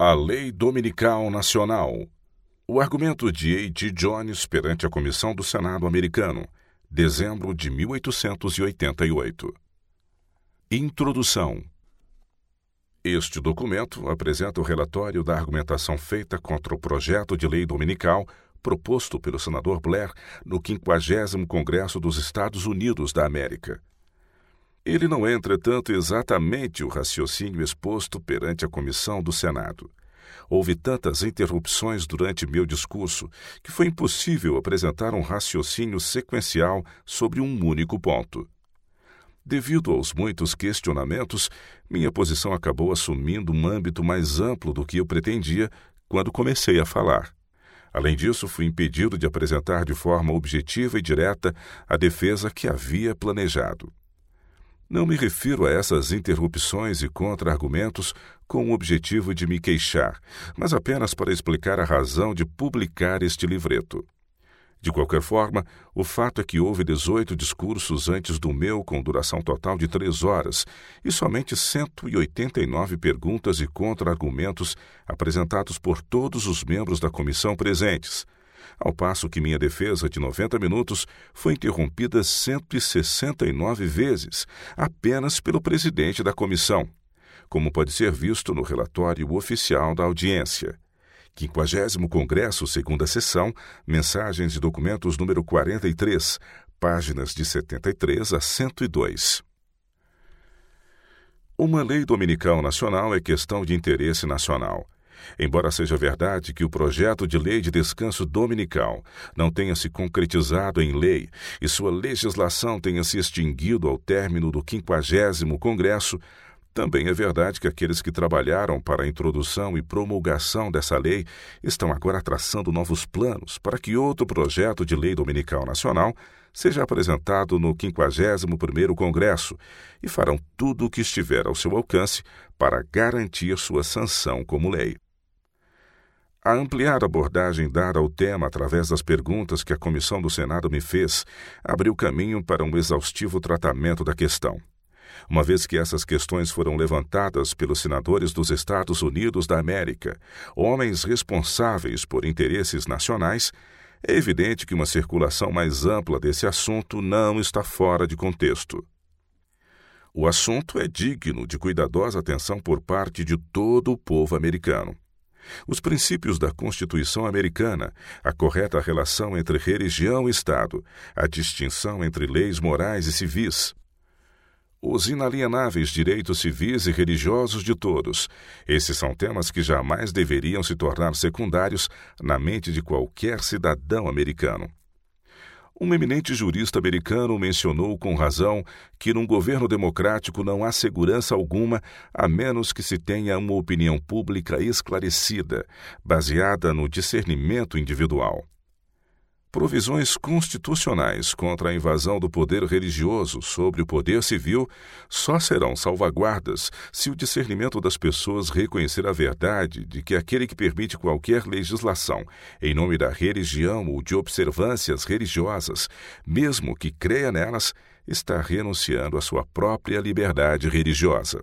A Lei Dominical Nacional. O argumento de A.T. Jones perante a Comissão do Senado Americano, dezembro de 1888. Introdução. Este documento apresenta o relatório da argumentação feita contra o projeto de lei dominical proposto pelo senador Blair no 50 Congresso dos Estados Unidos da América. Ele não é, entretanto, exatamente o raciocínio exposto perante a comissão do Senado. Houve tantas interrupções durante meu discurso que foi impossível apresentar um raciocínio sequencial sobre um único ponto. Devido aos muitos questionamentos, minha posição acabou assumindo um âmbito mais amplo do que eu pretendia quando comecei a falar. Além disso, fui impedido de apresentar de forma objetiva e direta a defesa que havia planejado. Não me refiro a essas interrupções e contra-argumentos com o objetivo de me queixar, mas apenas para explicar a razão de publicar este livreto. De qualquer forma, o fato é que houve 18 discursos antes do meu, com duração total de três horas, e somente 189 perguntas e contra-argumentos apresentados por todos os membros da comissão presentes, ao passo que minha defesa de 90 minutos foi interrompida 169 vezes, apenas pelo presidente da comissão, como pode ser visto no relatório oficial da audiência. 50 Congresso, segunda sessão, mensagens e documentos número 43, páginas de 73 a 102. Uma lei dominical nacional é questão de interesse nacional. Embora seja verdade que o projeto de lei de descanso dominical não tenha se concretizado em lei e sua legislação tenha se extinguido ao término do 50 Congresso, também é verdade que aqueles que trabalharam para a introdução e promulgação dessa lei estão agora traçando novos planos para que outro projeto de lei dominical nacional seja apresentado no 51º Congresso e farão tudo o que estiver ao seu alcance para garantir sua sanção como lei. A ampliar a abordagem dada ao tema através das perguntas que a comissão do Senado me fez abriu caminho para um exaustivo tratamento da questão. Uma vez que essas questões foram levantadas pelos senadores dos Estados Unidos da América, homens responsáveis por interesses nacionais, é evidente que uma circulação mais ampla desse assunto não está fora de contexto. O assunto é digno de cuidadosa atenção por parte de todo o povo americano. Os princípios da Constituição Americana, a correta relação entre religião e Estado, a distinção entre leis morais e civis, os inalienáveis direitos civis e religiosos de todos. Esses são temas que jamais deveriam se tornar secundários na mente de qualquer cidadão americano. Um eminente jurista americano mencionou com razão que num governo democrático não há segurança alguma a menos que se tenha uma opinião pública esclarecida, baseada no discernimento individual. Provisões constitucionais contra a invasão do poder religioso sobre o poder civil só serão salvaguardas se o discernimento das pessoas reconhecer a verdade de que aquele que permite qualquer legislação em nome da religião ou de observâncias religiosas, mesmo que creia nelas, está renunciando à sua própria liberdade religiosa.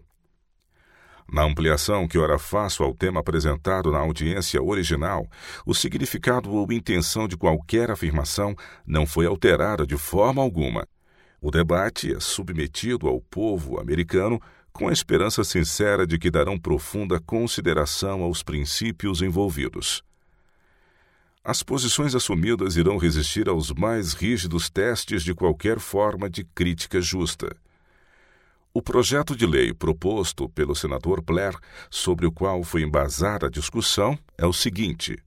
Na ampliação que ora faço ao tema apresentado na audiência original, o significado ou intenção de qualquer afirmação não foi alterada de forma alguma. O debate é submetido ao povo americano com a esperança sincera de que darão profunda consideração aos princípios envolvidos. As posições assumidas irão resistir aos mais rígidos testes de qualquer forma de crítica justa. O projeto de lei proposto pelo senador Blair, sobre o qual foi embasada a discussão, é o seguinte: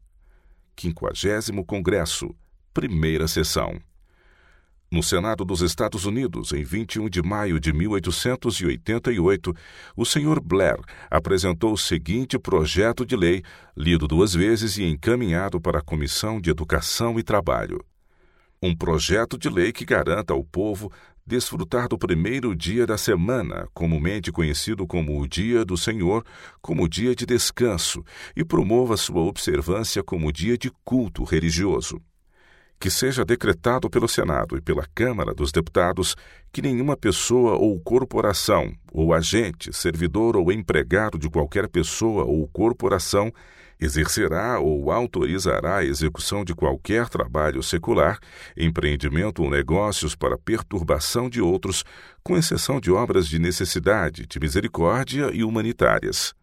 50 Congresso, primeira sessão. No Senado dos Estados Unidos, em 21 de maio de 1888, o senhor Blair apresentou o seguinte projeto de lei, lido duas vezes e encaminhado para a Comissão de Educação e Trabalho. Um projeto de lei que garanta ao povo desfrutar do primeiro dia da semana, comumente conhecido como o Dia do Senhor, como dia de descanso, e promova sua observância como dia de culto religioso. que seja decretado pelo Senado e pela Câmara dos Deputados que nenhuma pessoa ou corporação, ou agente, servidor ou empregado de qualquer pessoa ou corporação exercerá ou autorizará a execução de qualquer trabalho secular, empreendimento ou negócios para perturbação de outros, com exceção de obras de necessidade, de misericórdia e humanitárias.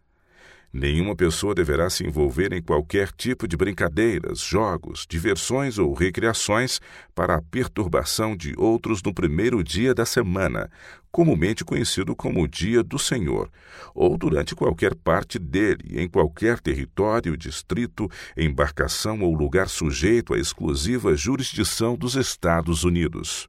Nenhuma pessoa deverá se envolver em qualquer tipo de brincadeiras, jogos, diversões ou recreações para a perturbação de outros no primeiro dia da semana, comumente conhecido como o Dia do Senhor, ou durante qualquer parte dele, em qualquer território, distrito, embarcação ou lugar sujeito à exclusiva jurisdição dos Estados Unidos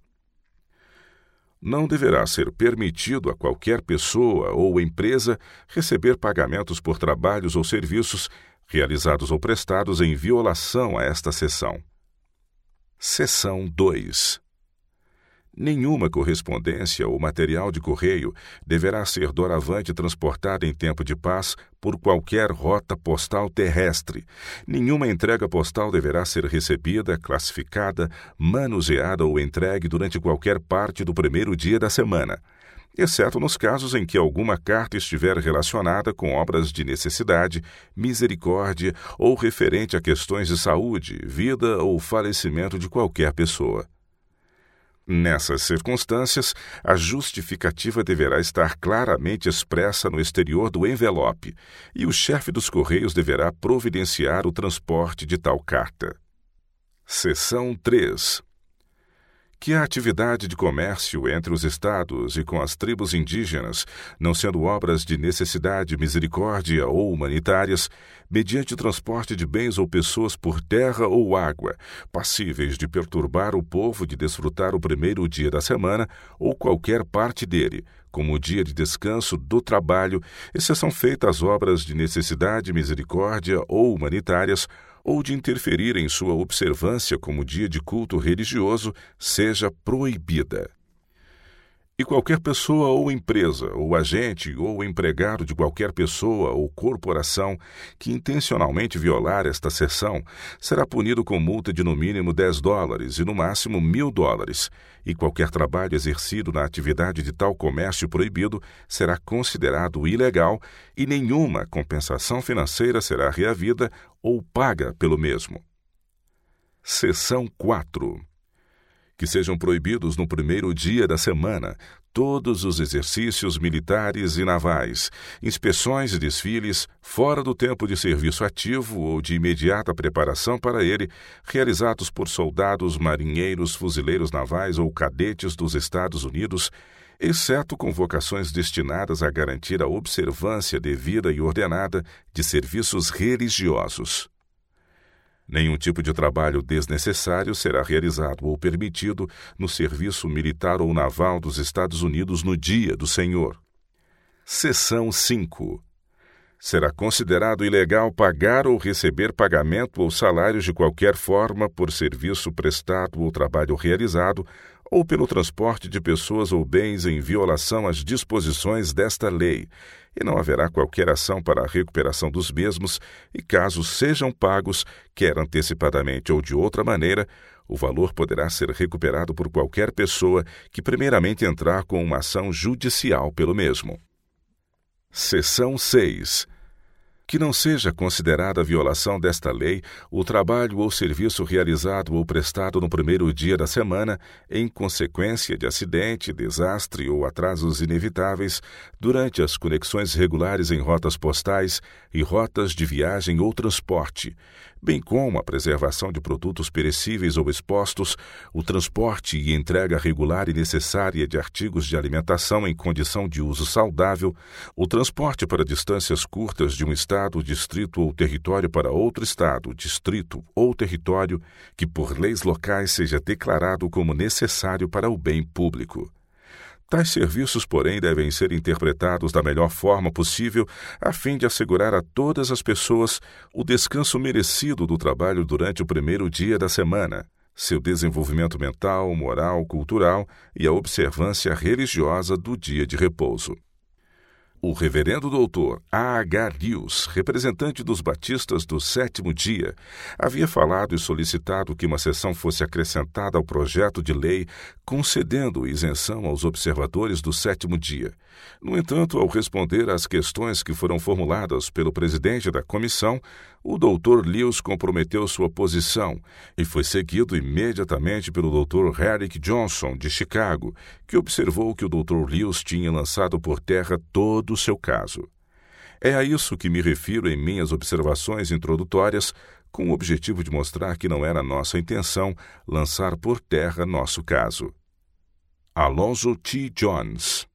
não deverá ser permitido a qualquer pessoa ou empresa receber pagamentos por trabalhos ou serviços realizados ou prestados em violação a esta seção. Seção 2 Nenhuma correspondência ou material de correio deverá ser doravante transportada em tempo de paz por qualquer rota postal terrestre. Nenhuma entrega postal deverá ser recebida, classificada, manuseada ou entregue durante qualquer parte do primeiro dia da semana exceto nos casos em que alguma carta estiver relacionada com obras de necessidade, misericórdia ou referente a questões de saúde, vida ou falecimento de qualquer pessoa. Nessas circunstâncias, a justificativa deverá estar claramente expressa no exterior do envelope e o chefe dos Correios deverá providenciar o transporte de tal carta. Seção 3 que a atividade de comércio entre os estados e com as tribos indígenas, não sendo obras de necessidade, misericórdia ou humanitárias, mediante transporte de bens ou pessoas por terra ou água, passíveis de perturbar o povo de desfrutar o primeiro dia da semana ou qualquer parte dele, como o dia de descanso do trabalho, exceção feita às obras de necessidade, misericórdia ou humanitárias, ou de interferir em sua observância como dia de culto religioso, seja proibida. E qualquer pessoa ou empresa, ou agente ou empregado de qualquer pessoa ou corporação que intencionalmente violar esta seção será punido com multa de no mínimo 10 dólares e no máximo mil dólares, e qualquer trabalho exercido na atividade de tal comércio proibido será considerado ilegal e nenhuma compensação financeira será reavida ou paga pelo mesmo. Seção 4 que sejam proibidos no primeiro dia da semana todos os exercícios militares e navais, inspeções e desfiles, fora do tempo de serviço ativo ou de imediata preparação para ele, realizados por soldados, marinheiros, fuzileiros navais ou cadetes dos Estados Unidos, exceto convocações destinadas a garantir a observância devida e ordenada de serviços religiosos. Nenhum tipo de trabalho desnecessário será realizado ou permitido no serviço militar ou naval dos Estados Unidos no dia do Senhor. Seção 5. Será considerado ilegal pagar ou receber pagamento ou salários de qualquer forma por serviço prestado ou trabalho realizado, ou pelo transporte de pessoas ou bens em violação às disposições desta lei, e não haverá qualquer ação para a recuperação dos mesmos, e caso sejam pagos, quer antecipadamente ou de outra maneira, o valor poderá ser recuperado por qualquer pessoa que primeiramente entrar com uma ação judicial pelo mesmo. Seção 6 que não seja considerada violação desta lei o trabalho ou serviço realizado ou prestado no primeiro dia da semana em consequência de acidente, desastre ou atrasos inevitáveis durante as conexões regulares em rotas postais e rotas de viagem ou transporte, bem como a preservação de produtos perecíveis ou expostos, o transporte e entrega regular e necessária de artigos de alimentação em condição de uso saudável, o transporte para distâncias curtas de um estado, distrito ou território para outro estado, distrito ou território que por leis locais seja declarado como necessário para o bem público. Tais serviços, porém, devem ser interpretados da melhor forma possível, a fim de assegurar a todas as pessoas o descanso merecido do trabalho durante o primeiro dia da semana, seu desenvolvimento mental, moral, cultural e a observância religiosa do dia de repouso. O reverendo doutor A. H. Lewis, representante dos batistas do sétimo dia, havia falado e solicitado que uma sessão fosse acrescentada ao projeto de lei concedendo isenção aos observadores do sétimo dia. No entanto, ao responder às questões que foram formuladas pelo presidente da comissão, o doutor Lewis comprometeu sua posição e foi seguido imediatamente pelo doutor Herrick Johnson, de Chicago, que observou que o doutor Lewis tinha lançado por terra todo o seu caso. É a isso que me refiro em minhas observações introdutórias, com o objetivo de mostrar que não era nossa intenção lançar por terra nosso caso. Alonso T. Jones